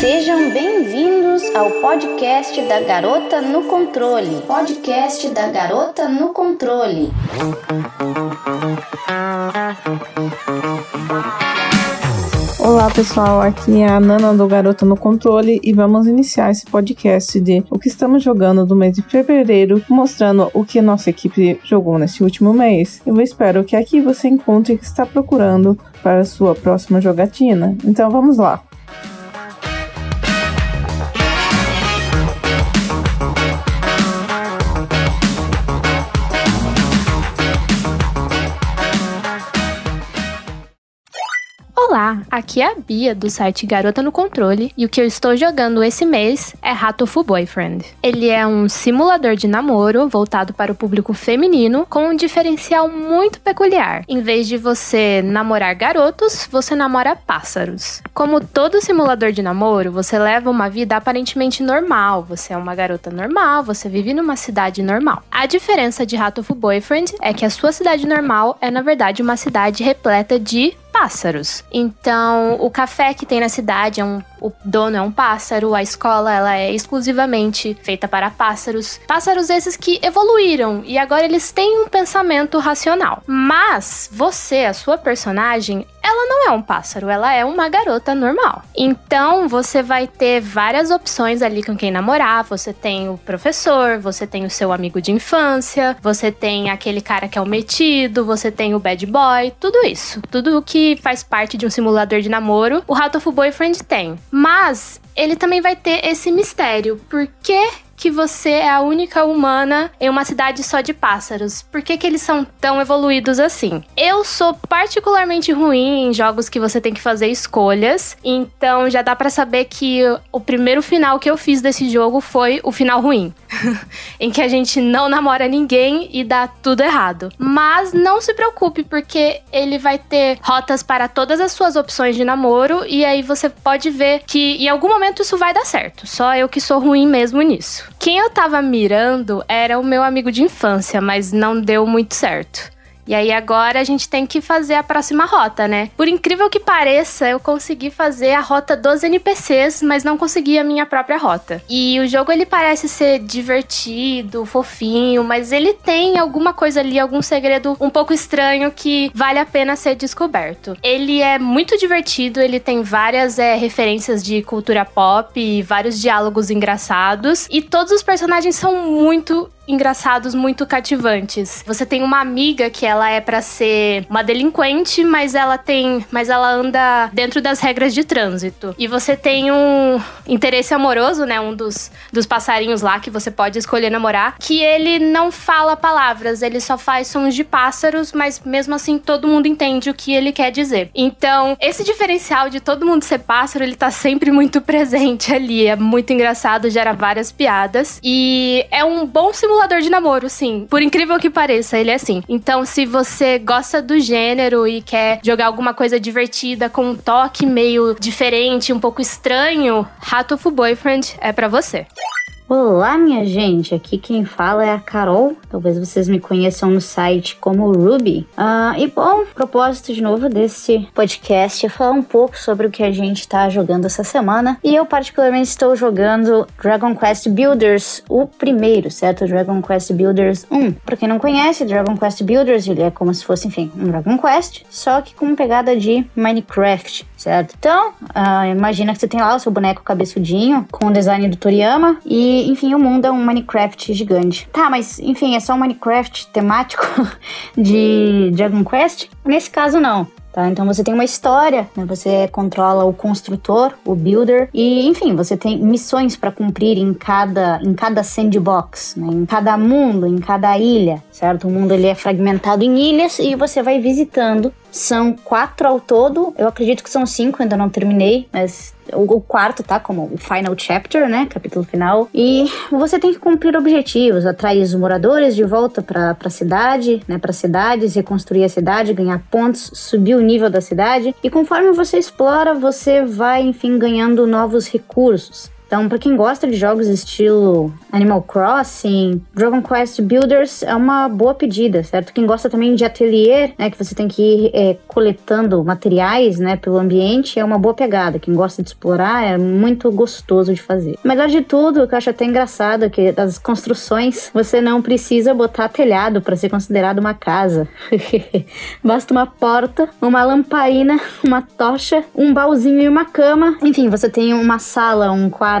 Sejam bem-vindos ao podcast da Garota no Controle. Podcast da Garota no Controle. Olá pessoal, aqui é a Nana do Garota no Controle e vamos iniciar esse podcast de o que estamos jogando do mês de fevereiro, mostrando o que nossa equipe jogou nesse último mês. Eu espero que aqui você encontre o que está procurando para a sua próxima jogatina. Então vamos lá! Aqui é a Bia do site Garota no Controle e o que eu estou jogando esse mês é Ratoful Boyfriend. Ele é um simulador de namoro voltado para o público feminino com um diferencial muito peculiar. Em vez de você namorar garotos, você namora pássaros. Como todo simulador de namoro, você leva uma vida aparentemente normal, você é uma garota normal, você vive numa cidade normal. A diferença de Ratoful Boyfriend é que a sua cidade normal é na verdade uma cidade repleta de pássaros. Então, o café que tem na cidade é um o dono é um pássaro, a escola ela é exclusivamente feita para pássaros. Pássaros esses que evoluíram e agora eles têm um pensamento racional. Mas você, a sua personagem, ela não é um pássaro, ela é uma garota normal. Então você vai ter várias opções ali com quem namorar. Você tem o professor, você tem o seu amigo de infância, você tem aquele cara que é o metido, você tem o bad boy, tudo isso. Tudo o que faz parte de um simulador de namoro, o Hatoful Boyfriend tem. Mas ele também vai ter esse mistério. Por que que você é a única humana em uma cidade só de pássaros. Por que, que eles são tão evoluídos assim? Eu sou particularmente ruim em jogos que você tem que fazer escolhas, então já dá para saber que o primeiro final que eu fiz desse jogo foi o final ruim, em que a gente não namora ninguém e dá tudo errado. Mas não se preocupe, porque ele vai ter rotas para todas as suas opções de namoro e aí você pode ver que em algum momento isso vai dar certo. Só eu que sou ruim mesmo nisso. Quem eu tava mirando era o meu amigo de infância, mas não deu muito certo. E aí agora a gente tem que fazer a próxima rota, né? Por incrível que pareça, eu consegui fazer a rota dos NPCs, mas não consegui a minha própria rota. E o jogo ele parece ser divertido, fofinho, mas ele tem alguma coisa ali, algum segredo um pouco estranho que vale a pena ser descoberto. Ele é muito divertido, ele tem várias é, referências de cultura pop vários diálogos engraçados. E todos os personagens são muito engraçados, muito cativantes. Você tem uma amiga que ela é para ser uma delinquente, mas ela tem, mas ela anda dentro das regras de trânsito. E você tem um interesse amoroso, né, um dos, dos passarinhos lá que você pode escolher namorar, que ele não fala palavras, ele só faz sons de pássaros, mas mesmo assim todo mundo entende o que ele quer dizer. Então, esse diferencial de todo mundo ser pássaro, ele tá sempre muito presente ali, é muito engraçado, gera várias piadas e é um bom simulador simulador de namoro, sim. Por incrível que pareça, ele é assim. Então, se você gosta do gênero e quer jogar alguma coisa divertida com um toque meio diferente, um pouco estranho, Rato Boyfriend é para você. Olá, minha gente. Aqui quem fala é a Carol. Talvez vocês me conheçam no site como Ruby. Uh, e bom, propósito de novo desse podcast é falar um pouco sobre o que a gente está jogando essa semana. E eu, particularmente, estou jogando Dragon Quest Builders, o primeiro, certo? Dragon Quest Builders 1. Pra quem não conhece, Dragon Quest Builders, ele é como se fosse, enfim, um Dragon Quest, só que com pegada de Minecraft, certo? Então, uh, imagina que você tem lá o seu boneco cabeçudinho com o design do Toriyama e enfim, o mundo é um Minecraft gigante. Tá, mas enfim, é só um Minecraft temático de Dragon Quest? Nesse caso, não. Tá? Então você tem uma história, né? você controla o construtor, o builder, e enfim, você tem missões para cumprir em cada, em cada sandbox, né? em cada mundo, em cada ilha, certo? O mundo ele é fragmentado em ilhas e você vai visitando. São quatro ao todo, eu acredito que são cinco, ainda não terminei, mas o, quarto, tá? Como o final chapter, né? Capítulo final. E você tem que cumprir objetivos, atrair os moradores de volta para a cidade, né? Para cidades, reconstruir a cidade, ganhar pontos, subir o nível da cidade. E conforme você explora, você vai, enfim, ganhando novos recursos Então, para quem gosta de jogos estilo Animal Crossing, Dragon Quest Builders é uma boa pedida, certo? Quem gosta também de ateliê, né, que você tem que ir é, coletando materiais, né, pelo ambiente, é uma boa pegada. Quem gosta de explorar é muito gostoso de fazer. Melhor de tudo, o que eu acho até engraçado, é que das construções você não precisa botar telhado para ser considerado uma casa. Basta uma porta, uma lamparina, uma tocha, um baúzinho e uma cama. Enfim, você tem uma sala, um quarto.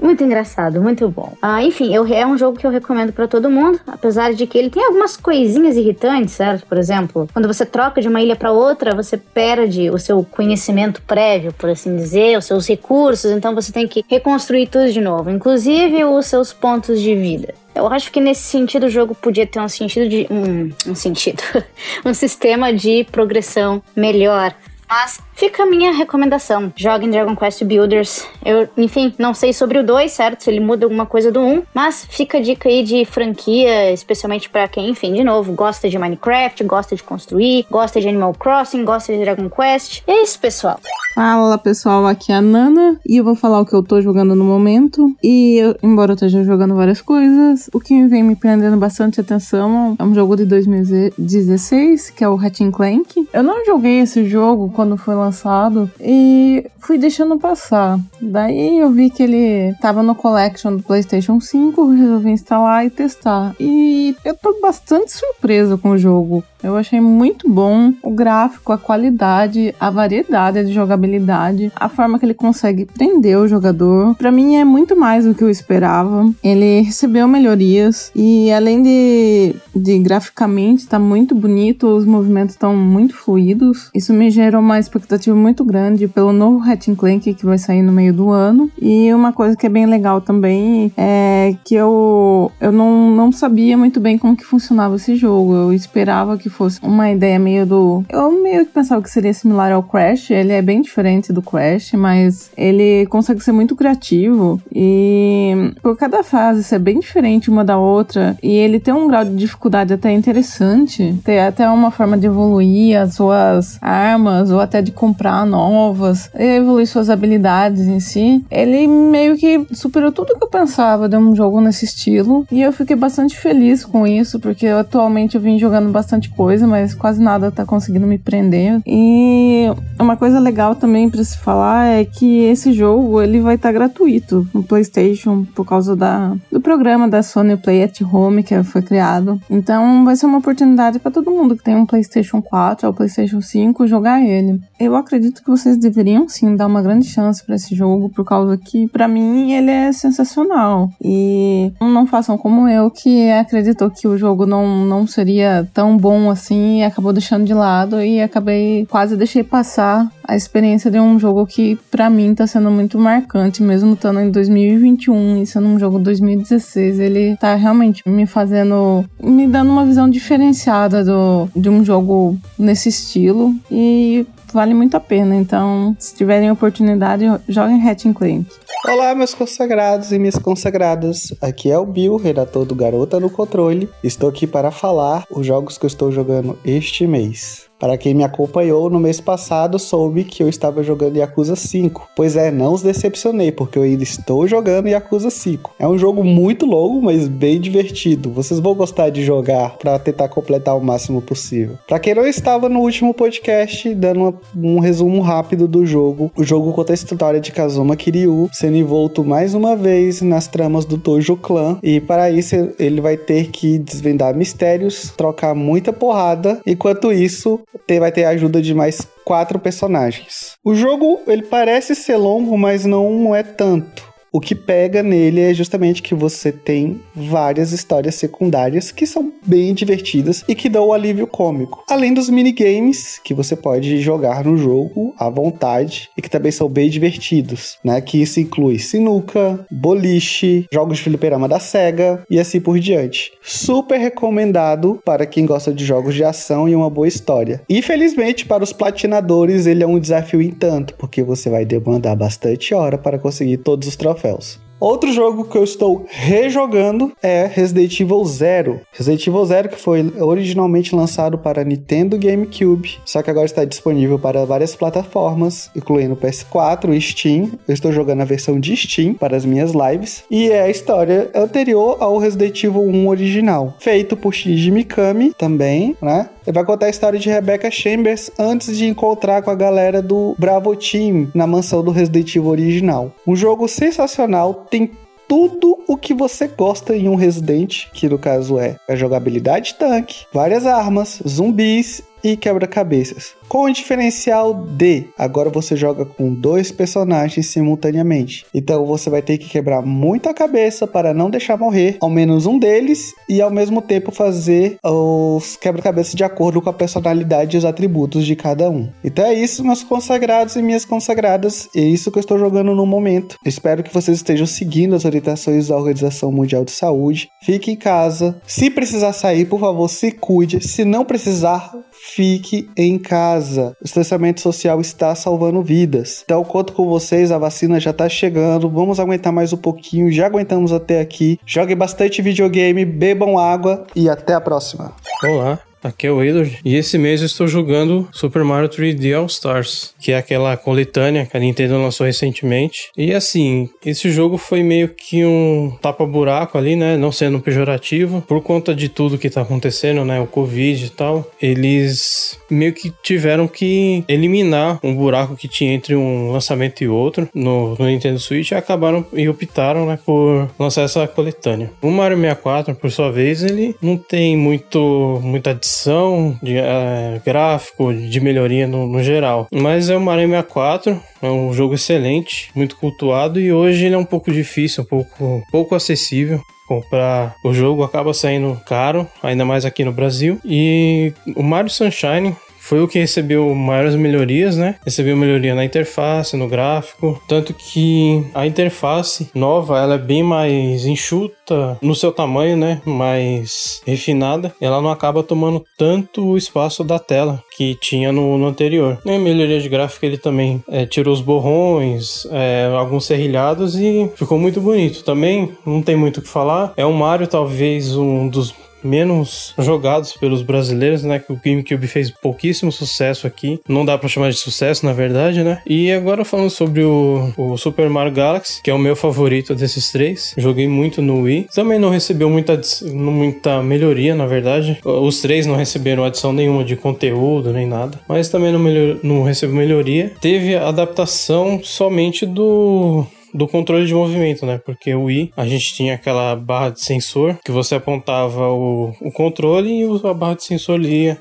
Muito engraçado, muito bom. Ah, enfim, eu, é um jogo que eu recomendo para todo mundo, apesar de que ele tem algumas coisinhas irritantes, certo? Por exemplo, quando você troca de uma ilha para outra, você perde o seu conhecimento prévio, por assim dizer, os seus recursos, então você tem que reconstruir tudo de novo, inclusive os seus pontos de vida. Eu acho que nesse sentido o jogo podia ter um sentido de. Um, um sentido. um sistema de progressão melhor. Mas Fica a minha recomendação. Joguem Dragon Quest Builders. Eu, enfim, não sei sobre o 2, certo? Se ele muda alguma coisa do 1, um, mas fica a dica aí de franquia, especialmente para quem, enfim, de novo, gosta de Minecraft, gosta de construir, gosta de Animal Crossing, gosta de Dragon Quest. É isso, pessoal. Fala, pessoal, aqui é a Nana e eu vou falar o que eu tô jogando no momento. E eu, embora eu esteja jogando várias coisas, o que vem me prendendo bastante atenção é um jogo de 2016, que é o Hatching Clank. Eu não joguei esse jogo quando foi lançado lançado e fui deixando passar. Daí eu vi que ele tava no collection do PlayStation 5, resolvi instalar e testar. E eu tô bastante surpresa com o jogo. Eu achei muito bom o gráfico, a qualidade, a variedade de jogabilidade, a forma que ele consegue prender o jogador. Para mim é muito mais do que eu esperava. Ele recebeu melhorias e além de, de graficamente tá muito bonito, os movimentos estão muito fluidos. Isso me gerou uma expectativa muito grande pelo novo Ratchet Clank que vai sair no meio do ano. E uma coisa que é bem legal também é que eu, eu não, não sabia muito bem como que funcionava esse jogo. Eu esperava que fosse uma ideia meio do. Eu meio que pensava que seria similar ao Crash. Ele é bem diferente do Crash, mas ele consegue ser muito criativo. E por cada fase ser bem diferente uma da outra. E ele tem um grau de dificuldade até interessante. Tem até uma forma de evoluir as suas armas, ou até de comprar novas, evoluir suas habilidades em si. Ele meio que superou tudo que eu pensava de um jogo nesse estilo. E eu fiquei bastante feliz com isso, porque atualmente eu vim jogando bastante coisa, mas quase nada tá conseguindo me prender. E uma coisa legal também para se falar é que esse jogo ele vai estar tá gratuito no PlayStation por causa da, do programa da Sony Play at Home que foi criado. Então vai ser uma oportunidade para todo mundo que tem um PlayStation 4 ou PlayStation 5 jogar ele. Eu acredito que vocês deveriam sim dar uma grande chance para esse jogo por causa que para mim ele é sensacional. E não façam como eu que acreditou que o jogo não, não seria tão bom assim e acabou deixando de lado e acabei quase deixei passar a experiência de um jogo que para mim tá sendo muito marcante, mesmo estando em 2021 e sendo um jogo 2016, ele tá realmente me fazendo, me dando uma visão diferenciada do, de um jogo nesse estilo e vale muito a pena. Então, se tiverem oportunidade, joguem Hatching Clank. Olá, meus consagrados e minhas consagradas. Aqui é o Bill, redator do Garota no Controle. Estou aqui para falar os jogos que eu estou jogando este mês. Para quem me acompanhou no mês passado, soube que eu estava jogando Yakuza 5. Pois é, não os decepcionei, porque eu ainda estou jogando Yakuza 5. É um jogo muito longo, mas bem divertido. Vocês vão gostar de jogar para tentar completar o máximo possível. Para quem não estava no último podcast, dando uma, um resumo rápido do jogo, o jogo conta a história de Kazuma Kiryu sendo envolto mais uma vez nas tramas do Tojo Clan, e para isso ele vai ter que desvendar mistérios, trocar muita porrada, enquanto isso vai ter a ajuda de mais quatro personagens. O jogo ele parece ser longo, mas não é tanto. O que pega nele é justamente que você tem várias histórias secundárias que são bem divertidas e que dão o alívio cômico. Além dos minigames que você pode jogar no jogo à vontade e que também são bem divertidos, né? Que isso inclui sinuca, boliche, jogos de fliperama da SEGA e assim por diante. Super recomendado para quem gosta de jogos de ação e uma boa história. Infelizmente, para os platinadores, ele é um desafio em tanto, porque você vai demandar bastante hora para conseguir todos os troféus troféus. Outro jogo que eu estou rejogando é Resident Evil Zero. Resident Evil Zero que foi originalmente lançado para Nintendo GameCube, só que agora está disponível para várias plataformas, incluindo PS4 e Steam. Eu estou jogando a versão de Steam para as minhas lives e é a história anterior ao Resident Evil 1 original, feito por Shinji Mikami também, né? Ele vai contar a história de Rebecca Chambers antes de encontrar com a galera do Bravo Team na mansão do Resident Evil original. Um jogo sensacional, tem tudo o que você gosta em um Resident, que no caso é a jogabilidade tanque, várias armas, zumbis e quebra-cabeças. Com o diferencial de agora você joga com dois personagens simultaneamente. Então você vai ter que quebrar muita cabeça para não deixar morrer ao menos um deles e ao mesmo tempo fazer os quebra-cabeças de acordo com a personalidade e os atributos de cada um. Então é isso, meus consagrados e minhas consagradas. É isso que eu estou jogando no momento. Espero que vocês estejam seguindo as orientações da Organização Mundial de Saúde. Fique em casa. Se precisar sair, por favor, se cuide. Se não precisar, fique em casa. O distanciamento social está salvando vidas. Então, conto com vocês, a vacina já está chegando. Vamos aguentar mais um pouquinho. Já aguentamos até aqui. Joguem bastante videogame, bebam água e até a próxima. Olá, Aqui é o Edward e esse mês eu estou jogando Super Mario 3D All Stars, que é aquela coletânea que a Nintendo lançou recentemente. E assim, esse jogo foi meio que um tapa-buraco ali, né? Não sendo pejorativo, por conta de tudo que tá acontecendo, né? O Covid e tal. Eles meio que tiveram que eliminar um buraco que tinha entre um lançamento e outro no, no Nintendo Switch e acabaram e optaram, né, por lançar essa coletânea. O Mario 64, por sua vez, ele não tem muito muita adição de é, gráfico, de melhoria no, no, geral. Mas é o Mario 64, é um jogo excelente, muito cultuado e hoje ele é um pouco difícil, um pouco, pouco acessível comprar o jogo acaba saindo caro, ainda mais aqui no Brasil. E o Mario Sunshine foi o que recebeu maiores melhorias, né? Recebeu melhoria na interface, no gráfico, tanto que a interface nova, ela é bem mais enxuta no seu tamanho, né? Mais refinada. Ela não acaba tomando tanto o espaço da tela que tinha no, no anterior. E a melhoria de gráfico ele também é, tirou os borrões, é, alguns serrilhados e ficou muito bonito. Também não tem muito o que falar. É um Mario talvez um dos menos jogados pelos brasileiros, né? Que o GameCube fez pouquíssimo sucesso aqui. Não dá para chamar de sucesso, na verdade, né? E agora falando sobre o, o, Super Mario Galaxy, que é o meu favorito desses três. Joguei muito no Wii. Também não recebeu muita, muita melhoria, na verdade. Os três não receberam adição nenhuma de conteúdo, nem nada. Mas também não, melhor, não recebeu melhoria. Teve adaptação somente do do controle de movimento, né? Porque o Wii, a gente tinha aquela barra de sensor que você apontava o, o controle e a barra de sensor lia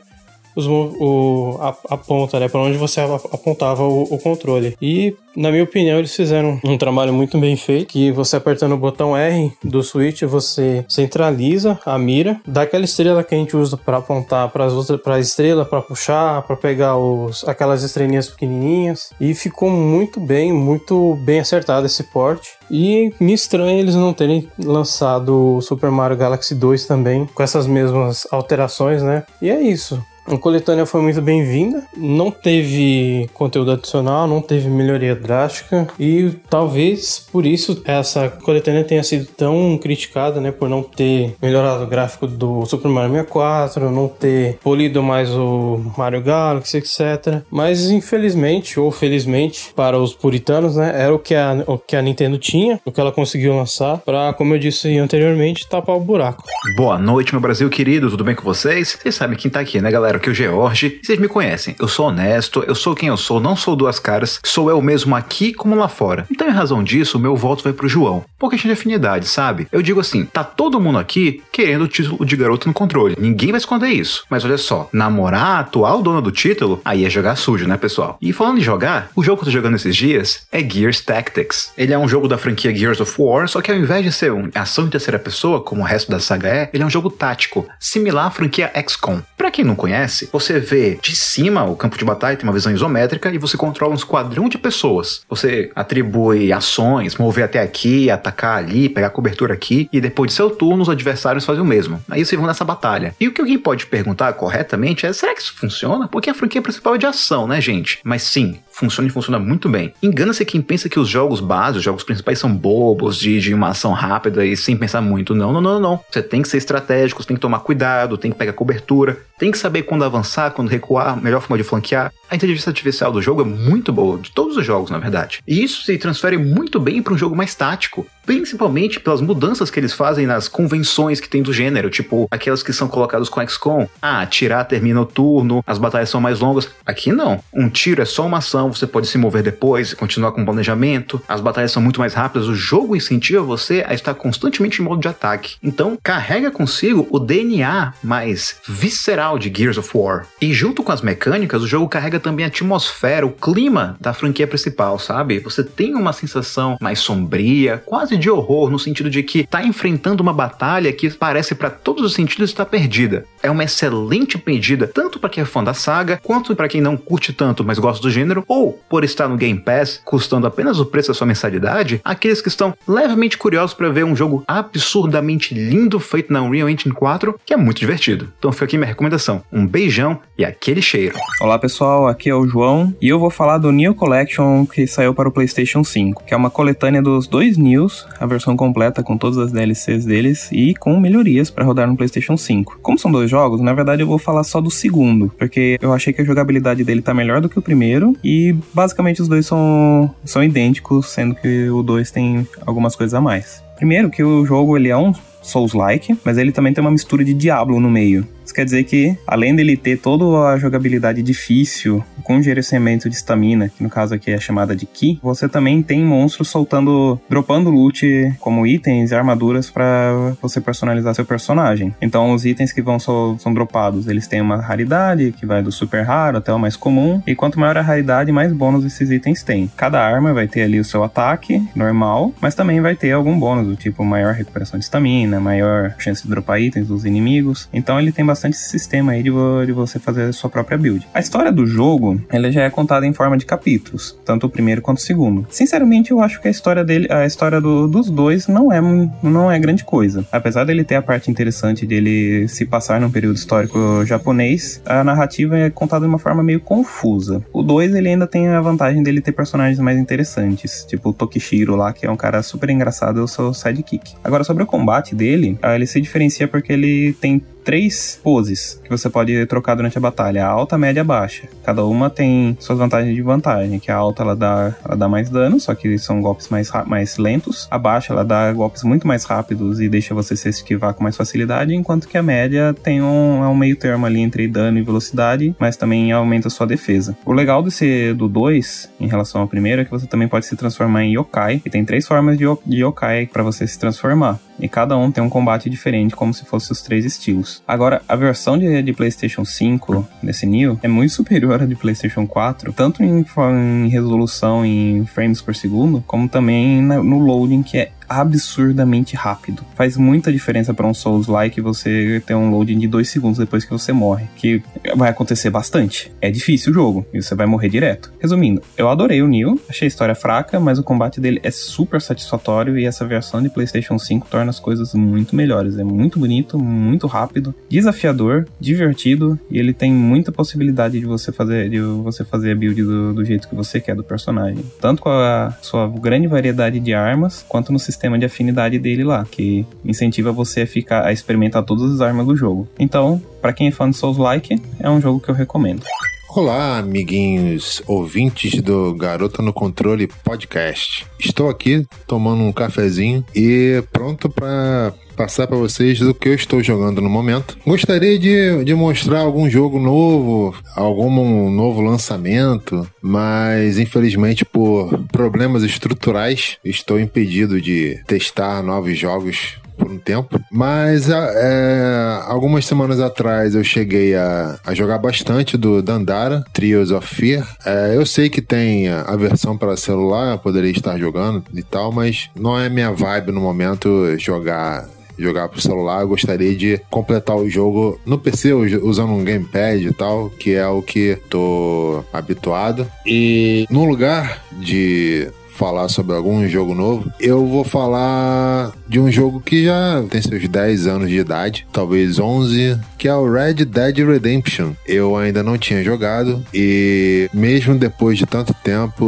os, o, a, a, ponta, né? Para onde você apontava o, o, controle. E, na minha opinião, eles fizeram um trabalho muito bem feito. Que você apertando o botão R do Switch, você centraliza a mira, dá aquela estrela que a gente usa para apontar para as outras, para estrela, para puxar, para pegar os, aquelas estrelinhas pequenininhas. E ficou muito bem, muito bem acertado esse porte. E me estranha eles não terem lançado o Super Mario Galaxy 2 também, com essas mesmas alterações, né? E é isso. A coletânea foi muito bem-vinda, não teve conteúdo adicional, não teve melhoria drástica e talvez por isso essa coletânea tenha sido tão criticada, né, por não ter melhorado o gráfico do Super Mario 64, não ter polido mais o Mario Galaxy, etc. Mas infelizmente ou felizmente para os puritanos, né, era o que a, o que a Nintendo tinha, o que ela conseguiu lançar para, como eu disse anteriormente, tapar o buraco. Boa noite, meu Brasil querido, tudo bem com vocês? Vocês sabem quem tá aqui, né, galera? Aqui o George. Vocês me conhecem. Eu sou honesto, eu sou quem eu sou, não sou duas caras, sou eu mesmo aqui como lá fora. Então, em razão disso, o meu voto vai pro João. Por questão de afinidade, sabe? Eu digo assim: tá todo mundo aqui querendo o título de garoto no controle. Ninguém vai esconder isso. Mas olha só, namorar a atual dona do título, aí é jogar sujo, né, pessoal? E falando em jogar, o jogo que eu tô jogando esses dias é Gears Tactics. Ele é um jogo da franquia Gears of War, só que ao invés de ser uma ação em terceira pessoa, como o resto da saga é, ele é um jogo tático, similar à franquia XCOM. Pra quem não conhece, conhece, você vê de cima o campo de batalha, tem uma visão isométrica e você controla um esquadrão de pessoas. Você atribui ações, mover até aqui, atacar ali, pegar cobertura aqui e depois de seu turno os adversários fazem o mesmo. Aí vocês vão nessa batalha. E o que alguém pode perguntar corretamente é: será que isso funciona? Porque a franquia principal é de ação, né, gente? Mas sim, funciona e funciona muito bem. Engana-se quem pensa que os jogos básicos, os jogos principais são bobos, de, de uma ação rápida e sem pensar muito. Não, não, não, não. Você tem que ser estratégico, você tem que tomar cuidado, tem que pegar cobertura, tem que saber quando avançar, quando recuar, melhor forma de flanquear. A inteligência artificial do jogo é muito boa, de todos os jogos, na verdade. E isso se transfere muito bem para um jogo mais tático, principalmente pelas mudanças que eles fazem nas convenções que tem do gênero, tipo aquelas que são colocadas com XCOM. Ah, atirar termina o turno, as batalhas são mais longas. Aqui não. Um tiro é só uma ação, você pode se mover depois, continuar com o planejamento. As batalhas são muito mais rápidas, o jogo incentiva você a estar constantemente em modo de ataque. Então, carrega consigo o DNA mais visceral de Gears of War. E junto com as mecânicas, o jogo carrega também a atmosfera, o clima da franquia principal, sabe? Você tem uma sensação mais sombria, quase de horror, no sentido de que tá enfrentando uma batalha que parece para todos os sentidos estar perdida. É uma excelente pedida, tanto para quem é fã da saga, quanto para quem não curte tanto, mas gosta do gênero, ou por estar no Game Pass, custando apenas o preço da sua mensalidade, aqueles que estão levemente curiosos para ver um jogo absurdamente lindo feito na Unreal Engine 4, que é muito divertido. Então fica aqui minha recomendação. Um beijão e aquele cheiro. Olá pessoal, aqui é o João e eu vou falar do New Collection que saiu para o PlayStation 5, que é uma coletânea dos dois News, a versão completa com todas as DLCs deles e com melhorias para rodar no PlayStation 5. Como são dois jogos, na verdade eu vou falar só do segundo, porque eu achei que a jogabilidade dele tá melhor do que o primeiro e basicamente os dois são, são idênticos, sendo que o 2 tem algumas coisas a mais. Primeiro que o jogo ele é um Souls-like, mas ele também tem uma mistura de Diablo no meio. Isso quer dizer que, além dele ter toda a jogabilidade difícil, com gerenciamento de estamina, que no caso aqui é chamada de Ki, você também tem monstros soltando, dropando loot como itens e armaduras para você personalizar seu personagem. Então, os itens que vão são dropados, eles têm uma raridade, que vai do super raro até o mais comum, e quanto maior a raridade, mais bônus esses itens têm. Cada arma vai ter ali o seu ataque normal, mas também vai ter algum bônus, do tipo maior recuperação de estamina, maior chance de dropar itens dos inimigos. Então, ele tem bastante bastante sistema aí de, vo de, você fazer a sua própria build. A história do jogo, ela já é contada em forma de capítulos, tanto o primeiro quanto o segundo. Sinceramente, eu acho que a história dele, a história do, dos dois não é, não é grande coisa. Apesar dele ter a parte interessante dele se passar num período histórico japonês, a narrativa é contada de uma forma meio confusa. O 2 ele ainda tem a vantagem dele ter personagens mais interessantes, tipo o Tokishiro lá, que é um cara super engraçado, eu sou sidekick. Agora sobre o combate dele, ele se diferencia porque ele tem três poses que você pode trocar durante a batalha: a alta, a média e a baixa. Cada uma tem suas vantagens e vantagem. Que a alta ela dá, ela dá mais dano, só que são golpes mais, mais lentos. A baixa ela dá golpes muito mais rápidos e deixa você se esquivar com mais facilidade, enquanto que a média tem um, é um meio termo ali entre dano e velocidade, mas também aumenta sua defesa. O legal desse do 2, em relação ao primeiro, é que você também pode se transformar em yokai, e tem três formas de yokai para você se transformar. E cada um tem um combate diferente, como se fossem os três estilos. Agora, a versão de, de PlayStation 5 desse Neo é muito superior à de PlayStation 4, tanto em, em resolução em frames por segundo, como também no loading, que é absurdamente rápido. Faz muita diferença para um Souls-like você ter um loading de 2 segundos depois que você morre, que vai acontecer bastante. É difícil o jogo e você vai morrer direto. Resumindo, eu adorei o Neo, achei a história fraca, mas o combate dele é super satisfatório e essa versão de PlayStation 5 torna as coisas muito melhores. É muito bonito, muito rápido, desafiador, divertido e ele tem muita possibilidade de você fazer de você fazer a build do, do jeito que você quer do personagem, tanto com a sua grande variedade de armas quanto no sistema sistema de afinidade dele lá, que incentiva você a ficar a experimentar todas as armas do jogo. Então, para quem é fã de Souls-like, é um jogo que eu recomendo. Olá, amiguinhos ouvintes do Garota no Controle podcast. Estou aqui tomando um cafezinho e pronto para passar para vocês do que eu estou jogando no momento. Gostaria de, de mostrar algum jogo novo, algum novo lançamento, mas infelizmente por problemas estruturais estou impedido de testar novos jogos por um tempo. Mas é, algumas semanas atrás eu cheguei a, a jogar bastante do Dandara, Trios of Fear. É, eu sei que tem a versão para celular, eu poderia estar jogando e tal, mas não é minha vibe no momento jogar jogar pro celular, eu gostaria de completar o jogo no PC usando um gamepad e tal, que é o que tô habituado. E no lugar de falar sobre algum jogo novo, eu vou falar de um jogo que já tem seus 10 anos de idade, talvez 11, que é o Red Dead Redemption. Eu ainda não tinha jogado e mesmo depois de tanto tempo,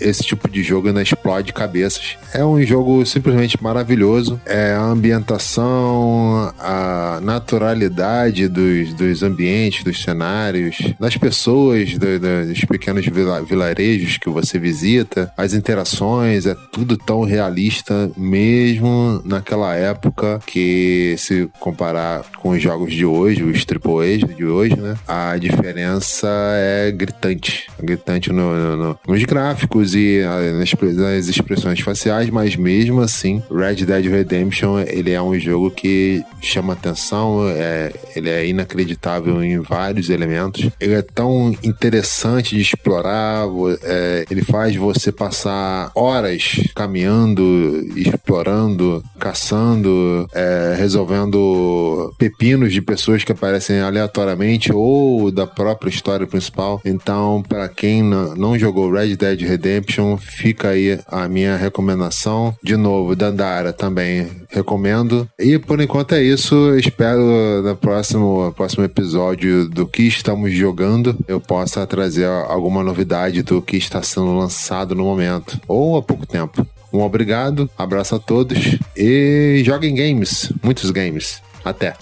esse tipo de jogo ainda explode cabeças. É um jogo simplesmente maravilhoso. É a ambientação, a naturalidade dos, dos ambientes, dos cenários, das pessoas, do, dos pequenos vilarejos que você visita, as interações é tudo tão realista, mesmo naquela época que, se comparar com os jogos de hoje, os AAA de hoje, né? A diferença é gritante. Gritante no, no, no, nos gráficos e nas, nas expressões faciais, mas mesmo assim, Red Dead Redemption ele é um jogo que chama atenção, é, ele é inacreditável em vários elementos. Ele é tão interessante de explorar, é, ele faz você passar horas caminhando, explorando, caçando, é, resolvendo pepinos de pessoas que aparecem aleatoriamente ou da própria história principal. Então, para quem não jogou Red Dead Redemption, fica aí a minha recomendação. De novo, Dandara também recomendo. E por enquanto é isso. Espero no próximo, próximo episódio do que estamos jogando eu possa trazer alguma novidade do que está sendo lançado no momento ou há pouco tempo. Um obrigado, abraço a todos e joguem games, muitos games. Até!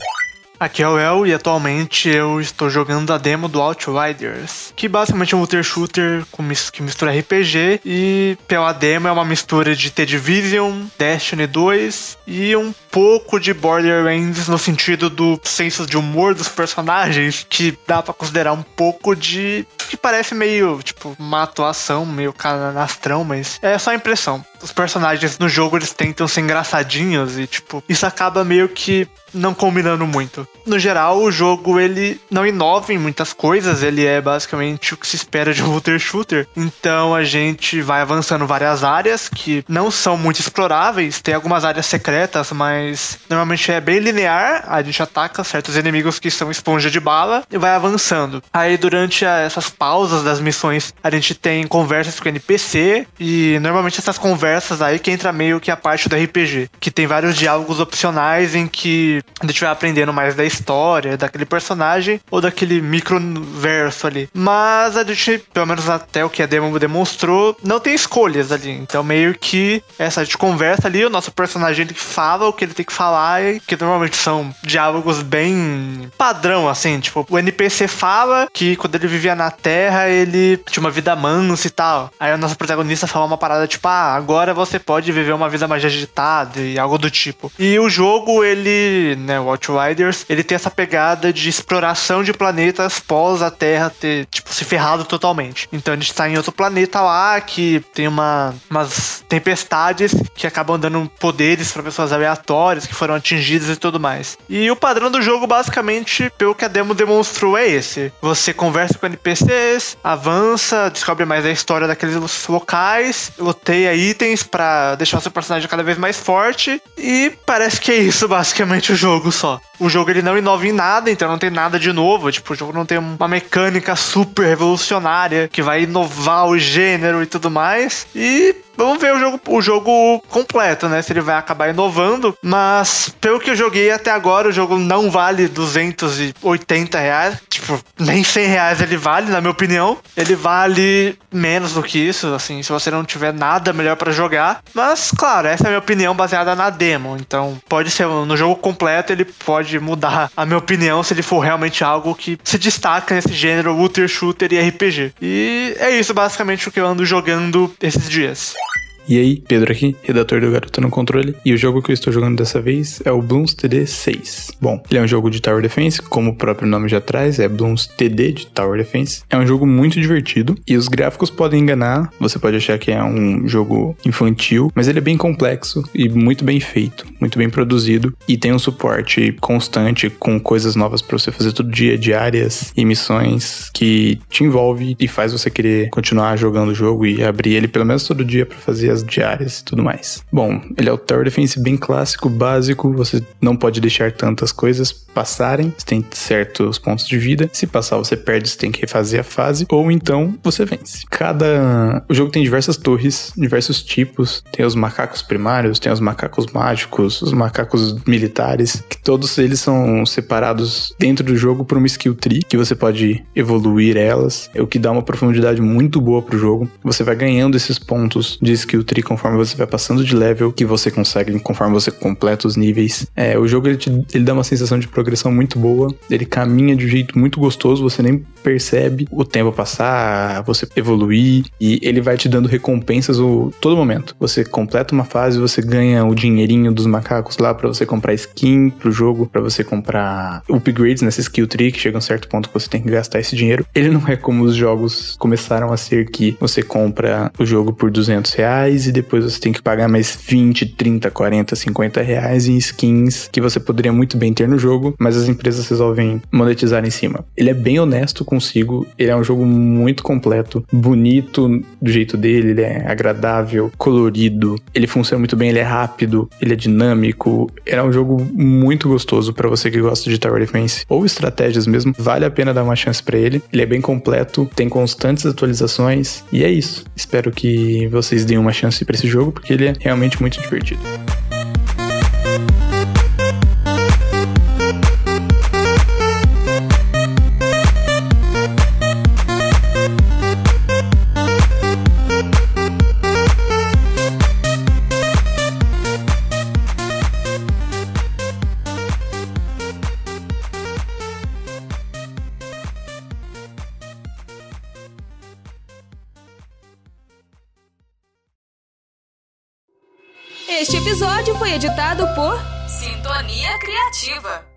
Aqui é o El e atualmente eu estou jogando a demo do Outriders, que basicamente é um looter shooter que mistura RPG e pela demo é uma mistura de The Division, Destiny 2 e um pouco de Borderlands no sentido do senso de humor dos personagens, que dá para considerar um pouco de que parece meio, tipo, uma atuação meio canastrão, mas é só impressão. Os personagens no jogo eles tentam ser engraçadinhos e, tipo, isso acaba meio que não combinando muito. No geral, o jogo ele não inova em muitas coisas, ele é basicamente o que se espera de um looter shooter. Então a gente vai avançando várias áreas que não são muito exploráveis, tem algumas áreas secretas, mas normalmente é bem linear, a gente ataca certos inimigos que são esponja de bala e vai avançando. Aí durante essas pausas das missões, a gente tem conversas com o NPC e normalmente essas conversas aí que entra meio que a parte do RPG, que tem vários diálogos opcionais em que a gente vai aprendendo mais da história, daquele personagem ou daquele microverso ali. Mas a gente, pelo menos até o que a demo demonstrou, não tem escolhas ali. Então meio que essa a gente conversa ali, o nosso personagem ele fala o que ele tem que falar, que normalmente são diálogos bem padrão, assim, tipo, o NPC fala que quando ele vivia na Terra, ele tinha uma vida mansa e tal. Aí o nosso protagonista fala uma parada tipo, ah, agora você pode viver uma vida mais agitada e algo do tipo. E o jogo, ele né, o Outriders, ele tem essa pegada de exploração de planetas pós a Terra ter, tipo, se ferrado totalmente. Então a gente tá em outro planeta lá que tem uma, umas tempestades que acabam dando poderes para pessoas aleatórias que foram atingidas e tudo mais. E o padrão do jogo, basicamente, pelo que a demo demonstrou, é esse. Você conversa com NPCs, avança, descobre mais a história daqueles locais, loteia itens para deixar o seu personagem cada vez mais forte e parece que é isso basicamente o jogo só. O jogo ele não inova em nada, então não tem nada de novo. Tipo, o jogo não tem uma mecânica super revolucionária que vai inovar o gênero e tudo mais. E Vamos ver o jogo, o jogo completo, né? Se ele vai acabar inovando. Mas, pelo que eu joguei até agora, o jogo não vale 280 reais. Tipo, nem 100 reais ele vale, na minha opinião. Ele vale menos do que isso, assim, se você não tiver nada melhor para jogar. Mas, claro, essa é a minha opinião baseada na demo. Então, pode ser no jogo completo, ele pode mudar a minha opinião se ele for realmente algo que se destaca nesse gênero Looter Shooter e RPG. E é isso basicamente o que eu ando jogando esses dias. E aí, Pedro aqui, redator do Garoto no Controle, e o jogo que eu estou jogando dessa vez é o Blooms TD 6. Bom, ele é um jogo de Tower Defense, como o próprio nome já traz, é Blooms TD de Tower Defense. É um jogo muito divertido e os gráficos podem enganar, você pode achar que é um jogo infantil, mas ele é bem complexo e muito bem feito, muito bem produzido e tem um suporte constante com coisas novas para você fazer todo dia, diárias e missões que te envolve e faz você querer continuar jogando o jogo e abrir ele pelo menos todo dia para fazer as trocas diárias e tudo mais. Bom, ele é o Tower Defense bem clássico, básico, você não pode deixar tantas coisas passarem, você tem certos pontos de vida. Se passar, você perde, você tem que refazer a fase, ou então você vence. Cada. O jogo tem diversas torres, diversos tipos. Tem os macacos primários, tem os macacos mágicos, os macacos militares, que todos eles são separados dentro do jogo por uma skill tree, que você pode evoluir elas, é o que dá uma profundidade muito boa pro jogo. Você vai ganhando esses pontos de skill tree conforme você vai passando de level, que você consegue conforme você completa os níveis. É, o jogo ele, te, ele dá uma sensação de progressão muito boa, ele caminha de um jeito muito gostoso, você nem percebe o tempo passar, você evoluir, e ele vai te dando recompensas o todo momento. Você completa uma fase, você ganha o dinheirinho dos macacos lá para você comprar skin pro jogo, para você comprar upgrades nessa skill tree, que chega a um certo ponto que você tem que gastar esse dinheiro. Ele não é como os jogos começaram a ser que você compra o jogo por 200 reais e depois você tem que pagar mais 20, 30, 40, 50 reais em skins que você poderia muito bem ter no jogo, mas as empresas resolvem monetizar em cima. Ele é bem honesto consigo, ele é um jogo muito completo, bonito do jeito dele, ele é agradável, colorido, ele funciona muito bem, ele é rápido, ele é dinâmico, é um jogo muito gostoso para você que gosta de Tower Defense ou estratégias mesmo, vale a pena dar uma chance para ele. Ele é bem completo, tem constantes atualizações e é isso. Espero que vocês deem uma chance para esse jogo porque ele é realmente muito divertido. Editado por Sintonia Criativa.